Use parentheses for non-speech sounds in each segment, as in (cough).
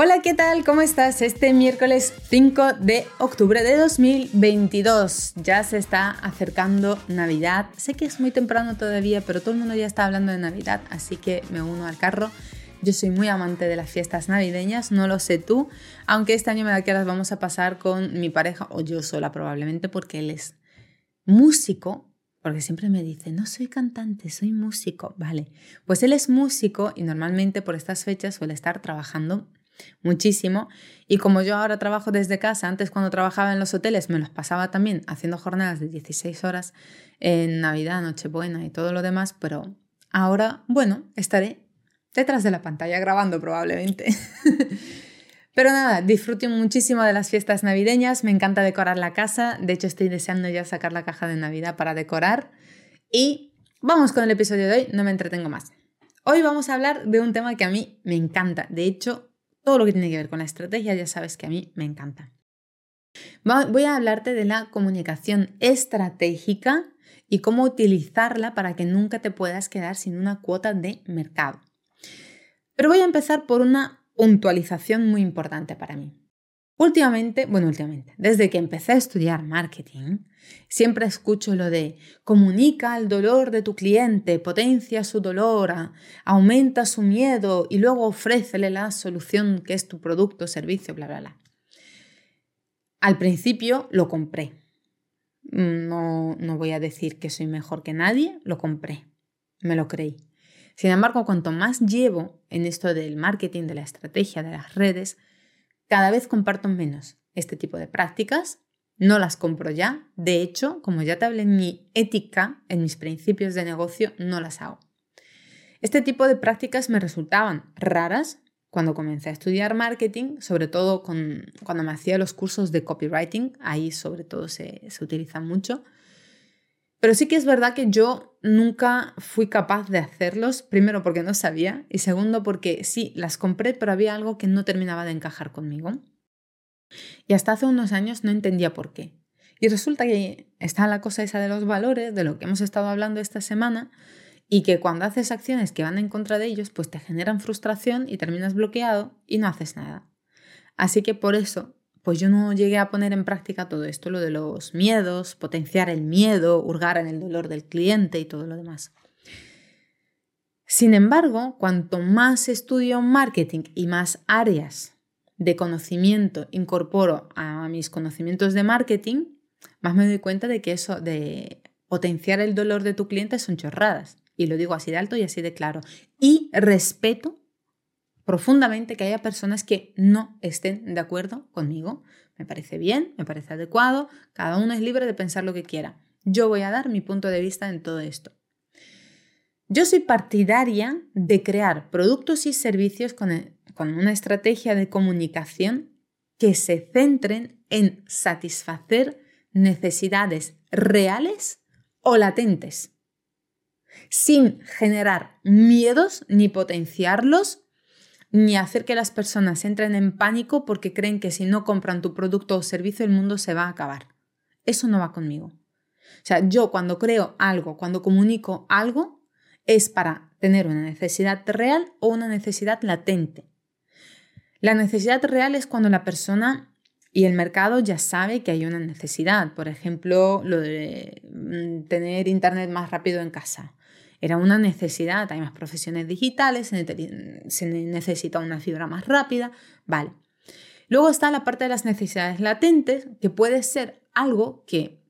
Hola, ¿qué tal? ¿Cómo estás? Este miércoles 5 de octubre de 2022 ya se está acercando Navidad. Sé que es muy temprano todavía, pero todo el mundo ya está hablando de Navidad, así que me uno al carro. Yo soy muy amante de las fiestas navideñas, no lo sé tú, aunque este año me da que las vamos a pasar con mi pareja o yo sola probablemente porque él es músico, porque siempre me dice, no soy cantante, soy músico, vale. Pues él es músico y normalmente por estas fechas suele estar trabajando muchísimo. Y como yo ahora trabajo desde casa, antes cuando trabajaba en los hoteles me los pasaba también haciendo jornadas de 16 horas en Navidad, Nochebuena y todo lo demás, pero ahora, bueno, estaré detrás de la pantalla grabando probablemente. (laughs) Pero nada, disfruto muchísimo de las fiestas navideñas, me encanta decorar la casa, de hecho estoy deseando ya sacar la caja de Navidad para decorar y vamos con el episodio de hoy, no me entretengo más. Hoy vamos a hablar de un tema que a mí me encanta, de hecho todo lo que tiene que ver con la estrategia, ya sabes que a mí me encanta. Voy a hablarte de la comunicación estratégica y cómo utilizarla para que nunca te puedas quedar sin una cuota de mercado. Pero voy a empezar por una puntualización muy importante para mí. Últimamente, bueno, últimamente, desde que empecé a estudiar marketing, siempre escucho lo de comunica el dolor de tu cliente, potencia su dolor, aumenta su miedo y luego ofrécele la solución que es tu producto, servicio, bla, bla, bla. Al principio lo compré. No, no voy a decir que soy mejor que nadie, lo compré, me lo creí. Sin embargo, cuanto más llevo en esto del marketing, de la estrategia, de las redes, cada vez comparto menos este tipo de prácticas, no las compro ya. De hecho, como ya te hablé en mi ética, en mis principios de negocio, no las hago. Este tipo de prácticas me resultaban raras cuando comencé a estudiar marketing, sobre todo cuando me hacía los cursos de copywriting, ahí sobre todo se, se utilizan mucho. Pero sí que es verdad que yo nunca fui capaz de hacerlos, primero porque no sabía y segundo porque sí, las compré, pero había algo que no terminaba de encajar conmigo. Y hasta hace unos años no entendía por qué. Y resulta que está la cosa esa de los valores, de lo que hemos estado hablando esta semana, y que cuando haces acciones que van en contra de ellos, pues te generan frustración y terminas bloqueado y no haces nada. Así que por eso pues yo no llegué a poner en práctica todo esto, lo de los miedos, potenciar el miedo, hurgar en el dolor del cliente y todo lo demás. Sin embargo, cuanto más estudio marketing y más áreas de conocimiento incorporo a mis conocimientos de marketing, más me doy cuenta de que eso de potenciar el dolor de tu cliente son chorradas. Y lo digo así de alto y así de claro. Y respeto profundamente que haya personas que no estén de acuerdo conmigo. Me parece bien, me parece adecuado, cada uno es libre de pensar lo que quiera. Yo voy a dar mi punto de vista en todo esto. Yo soy partidaria de crear productos y servicios con, con una estrategia de comunicación que se centren en satisfacer necesidades reales o latentes, sin generar miedos ni potenciarlos ni hacer que las personas entren en pánico porque creen que si no compran tu producto o servicio el mundo se va a acabar. Eso no va conmigo. O sea, yo cuando creo algo, cuando comunico algo, es para tener una necesidad real o una necesidad latente. La necesidad real es cuando la persona y el mercado ya sabe que hay una necesidad. Por ejemplo, lo de mm, tener internet más rápido en casa. Era una necesidad, hay más profesiones digitales, se necesita una fibra más rápida, vale. Luego está la parte de las necesidades latentes, que puede ser algo que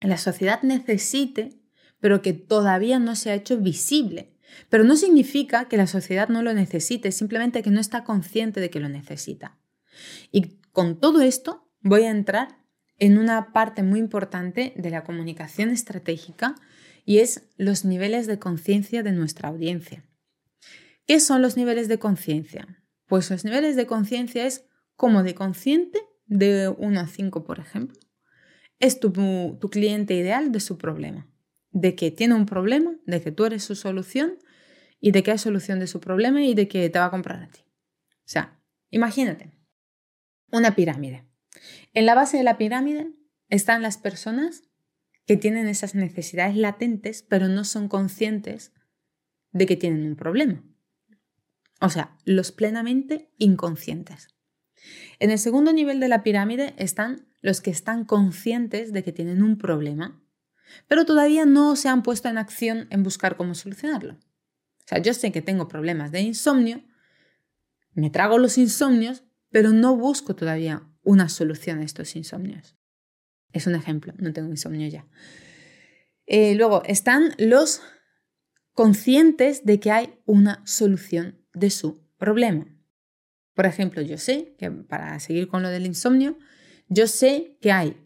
la sociedad necesite, pero que todavía no se ha hecho visible. Pero no significa que la sociedad no lo necesite, simplemente que no está consciente de que lo necesita. Y con todo esto voy a entrar en una parte muy importante de la comunicación estratégica y es los niveles de conciencia de nuestra audiencia. ¿Qué son los niveles de conciencia? Pues los niveles de conciencia es como de consciente, de 1 a 5 por ejemplo, es tu, tu cliente ideal de su problema. de que tiene un problema, de que tú eres su solución y de que hay solución de su problema y de que te va a comprar a ti. O sea, imagínate una pirámide. En la base de la pirámide están las personas que tienen esas necesidades latentes, pero no son conscientes de que tienen un problema. O sea, los plenamente inconscientes. En el segundo nivel de la pirámide están los que están conscientes de que tienen un problema, pero todavía no se han puesto en acción en buscar cómo solucionarlo. O sea, yo sé que tengo problemas de insomnio, me trago los insomnios, pero no busco todavía una solución a estos insomnios. Es un ejemplo, no tengo insomnio ya. Eh, luego están los conscientes de que hay una solución de su problema. Por ejemplo, yo sé que para seguir con lo del insomnio, yo sé que hay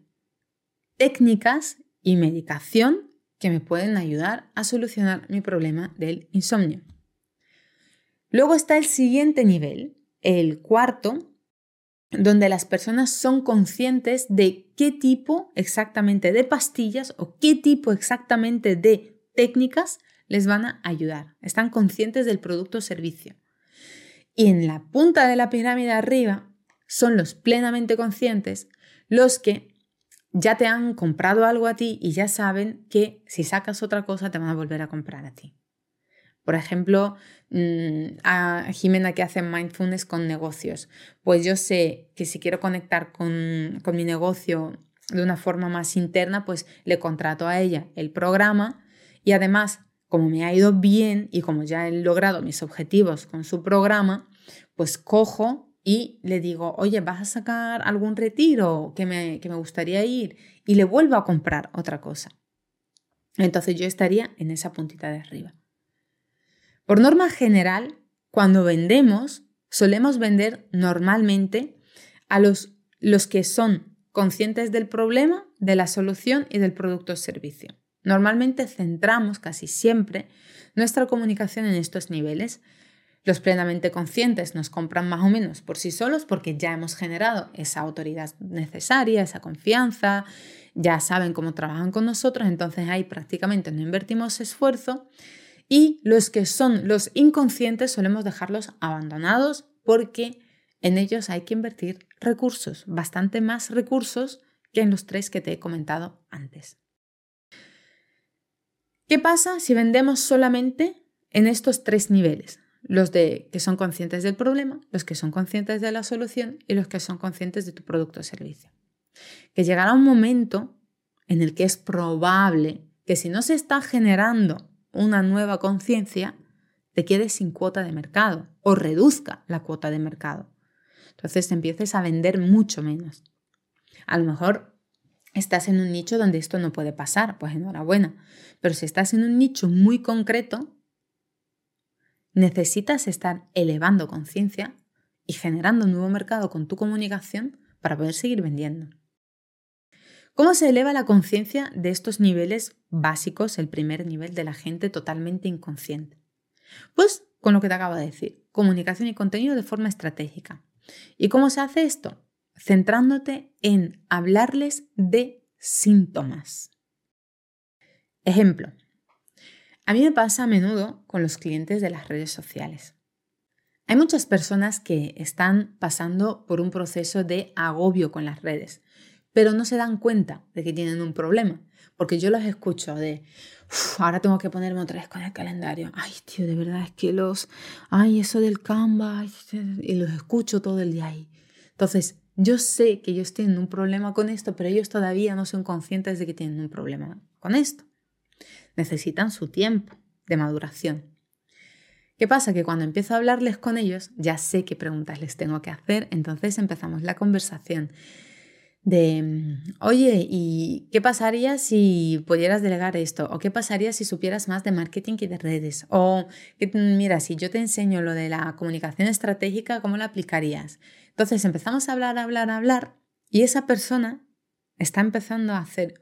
técnicas y medicación que me pueden ayudar a solucionar mi problema del insomnio. Luego está el siguiente nivel, el cuarto, donde las personas son conscientes de qué tipo exactamente de pastillas o qué tipo exactamente de técnicas les van a ayudar. Están conscientes del producto o servicio. Y en la punta de la pirámide arriba son los plenamente conscientes los que ya te han comprado algo a ti y ya saben que si sacas otra cosa te van a volver a comprar a ti. Por ejemplo, mm, a Jimena que hace mindfulness con negocios. Pues yo sé que si quiero conectar con, con mi negocio de una forma más interna, pues le contrato a ella el programa y además, como me ha ido bien y como ya he logrado mis objetivos con su programa, pues cojo y le digo, oye, ¿vas a sacar algún retiro que me, que me gustaría ir? Y le vuelvo a comprar otra cosa. Entonces yo estaría en esa puntita de arriba. Por norma general, cuando vendemos, solemos vender normalmente a los, los que son conscientes del problema, de la solución y del producto o servicio. Normalmente centramos casi siempre nuestra comunicación en estos niveles. Los plenamente conscientes nos compran más o menos por sí solos porque ya hemos generado esa autoridad necesaria, esa confianza, ya saben cómo trabajan con nosotros, entonces ahí prácticamente no invertimos esfuerzo y los que son los inconscientes solemos dejarlos abandonados porque en ellos hay que invertir recursos, bastante más recursos que en los tres que te he comentado antes. ¿Qué pasa si vendemos solamente en estos tres niveles? Los de que son conscientes del problema, los que son conscientes de la solución y los que son conscientes de tu producto o servicio. Que llegará un momento en el que es probable que si no se está generando una nueva conciencia, te quedes sin cuota de mercado o reduzca la cuota de mercado. Entonces empieces a vender mucho menos. A lo mejor estás en un nicho donde esto no puede pasar, pues enhorabuena. Pero si estás en un nicho muy concreto, necesitas estar elevando conciencia y generando un nuevo mercado con tu comunicación para poder seguir vendiendo. ¿Cómo se eleva la conciencia de estos niveles básicos, el primer nivel de la gente totalmente inconsciente? Pues con lo que te acabo de decir, comunicación y contenido de forma estratégica. ¿Y cómo se hace esto? Centrándote en hablarles de síntomas. Ejemplo, a mí me pasa a menudo con los clientes de las redes sociales. Hay muchas personas que están pasando por un proceso de agobio con las redes pero no se dan cuenta de que tienen un problema. Porque yo los escucho de, ahora tengo que ponerme otra vez con el calendario. Ay, tío, de verdad es que los, ay, eso del Canva, y los escucho todo el día ahí. Entonces, yo sé que ellos tienen un problema con esto, pero ellos todavía no son conscientes de que tienen un problema con esto. Necesitan su tiempo de maduración. ¿Qué pasa? Que cuando empiezo a hablarles con ellos, ya sé qué preguntas les tengo que hacer, entonces empezamos la conversación de, oye, ¿y qué pasaría si pudieras delegar esto? ¿O qué pasaría si supieras más de marketing y de redes? O, mira, si yo te enseño lo de la comunicación estratégica, ¿cómo la aplicarías? Entonces empezamos a hablar, hablar, hablar y esa persona está empezando a hacer,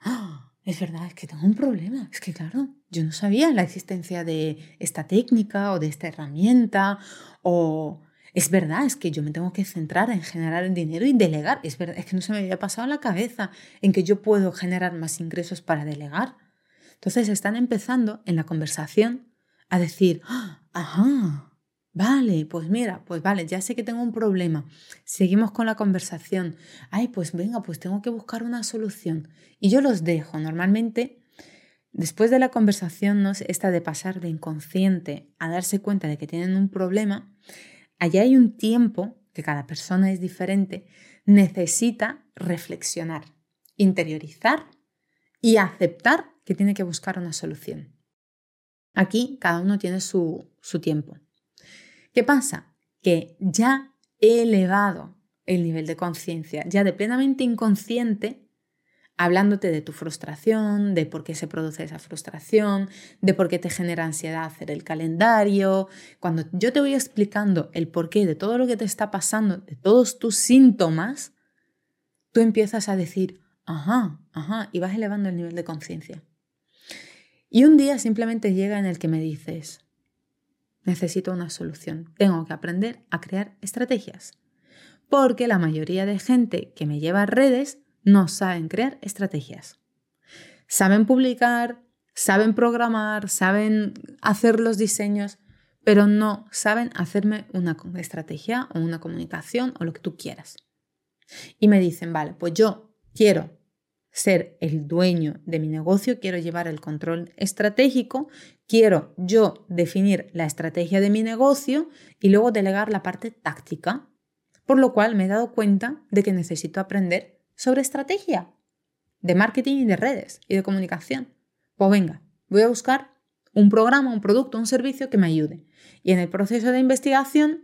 ¡Ah! es verdad, es que tengo un problema. Es que, claro, yo no sabía la existencia de esta técnica o de esta herramienta o es verdad, es que yo me tengo que centrar en generar el dinero y delegar. Es verdad, es que no se me había pasado la cabeza en que yo puedo generar más ingresos para delegar. Entonces están empezando en la conversación a decir, ¡Ah! ajá, vale, pues mira, pues vale, ya sé que tengo un problema. Seguimos con la conversación. Ay, pues venga, pues tengo que buscar una solución. Y yo los dejo. Normalmente, después de la conversación, ¿no? esta de pasar de inconsciente a darse cuenta de que tienen un problema, allá hay un tiempo, que cada persona es diferente, necesita reflexionar, interiorizar y aceptar que tiene que buscar una solución. Aquí cada uno tiene su, su tiempo. ¿Qué pasa? Que ya he elevado el nivel de conciencia, ya de plenamente inconsciente, hablándote de tu frustración, de por qué se produce esa frustración, de por qué te genera ansiedad hacer el calendario. Cuando yo te voy explicando el porqué de todo lo que te está pasando, de todos tus síntomas, tú empiezas a decir, ajá, ajá, y vas elevando el nivel de conciencia. Y un día simplemente llega en el que me dices, necesito una solución, tengo que aprender a crear estrategias. Porque la mayoría de gente que me lleva a redes no saben crear estrategias. Saben publicar, saben programar, saben hacer los diseños, pero no saben hacerme una estrategia o una comunicación o lo que tú quieras. Y me dicen, vale, pues yo quiero ser el dueño de mi negocio, quiero llevar el control estratégico, quiero yo definir la estrategia de mi negocio y luego delegar la parte táctica. Por lo cual me he dado cuenta de que necesito aprender sobre estrategia de marketing y de redes y de comunicación. Pues venga, voy a buscar un programa, un producto, un servicio que me ayude. Y en el proceso de investigación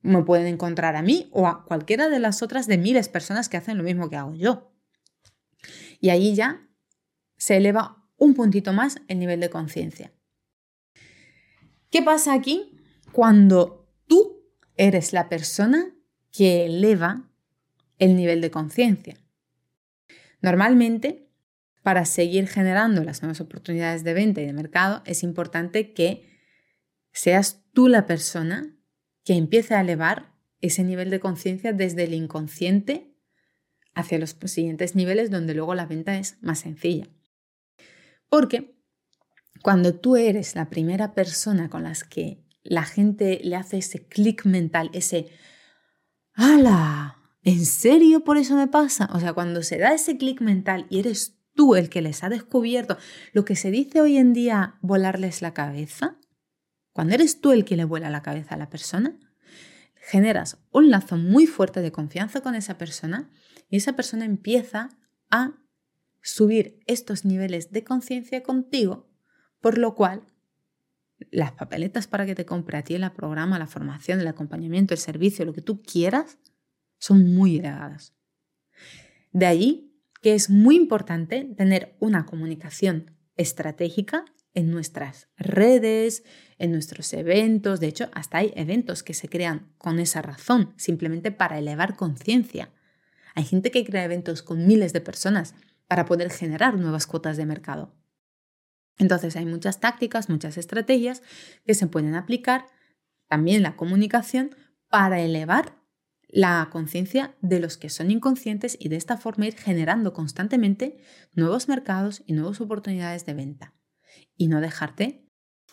me pueden encontrar a mí o a cualquiera de las otras de miles de personas que hacen lo mismo que hago yo. Y ahí ya se eleva un puntito más el nivel de conciencia. ¿Qué pasa aquí cuando tú eres la persona que eleva el nivel de conciencia? Normalmente, para seguir generando las nuevas oportunidades de venta y de mercado, es importante que seas tú la persona que empiece a elevar ese nivel de conciencia desde el inconsciente hacia los siguientes niveles donde luego la venta es más sencilla. Porque cuando tú eres la primera persona con las que la gente le hace ese clic mental, ese ¡Hala! ¿En serio por eso me pasa? O sea, cuando se da ese clic mental y eres tú el que les ha descubierto lo que se dice hoy en día volarles la cabeza, cuando eres tú el que le vuela la cabeza a la persona, generas un lazo muy fuerte de confianza con esa persona y esa persona empieza a subir estos niveles de conciencia contigo, por lo cual las papeletas para que te compre a ti el programa, la formación, el acompañamiento, el servicio, lo que tú quieras, son muy elevadas. De allí que es muy importante tener una comunicación estratégica en nuestras redes, en nuestros eventos. De hecho, hasta hay eventos que se crean con esa razón, simplemente para elevar conciencia. Hay gente que crea eventos con miles de personas para poder generar nuevas cuotas de mercado. Entonces hay muchas tácticas, muchas estrategias que se pueden aplicar, también la comunicación, para elevar la conciencia de los que son inconscientes y de esta forma ir generando constantemente nuevos mercados y nuevas oportunidades de venta. Y no dejarte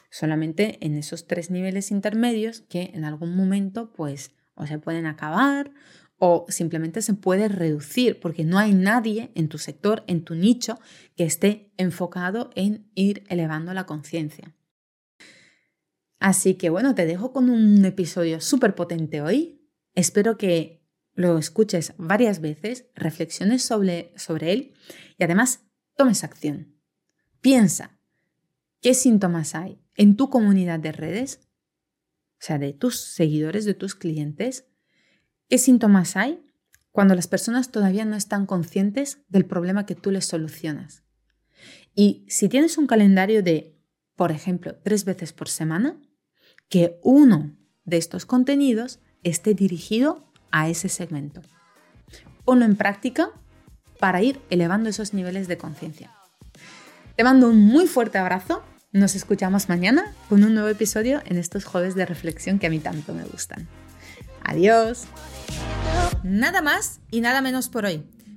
solamente en esos tres niveles intermedios que en algún momento pues o se pueden acabar o simplemente se puede reducir porque no hay nadie en tu sector, en tu nicho, que esté enfocado en ir elevando la conciencia. Así que bueno, te dejo con un episodio súper potente hoy. Espero que lo escuches varias veces, reflexiones sobre, sobre él y además tomes acción. Piensa, ¿qué síntomas hay en tu comunidad de redes? O sea, de tus seguidores, de tus clientes ¿Qué síntomas hay cuando las personas todavía no están conscientes del problema que tú les solucionas? Y si tienes un calendario de, por ejemplo, tres veces por semana, que uno de estos contenidos esté dirigido a ese segmento. Ponlo en práctica para ir elevando esos niveles de conciencia. Te mando un muy fuerte abrazo. Nos escuchamos mañana con un nuevo episodio en estos jueves de reflexión que a mí tanto me gustan. Adiós. Nada más y nada menos por hoy.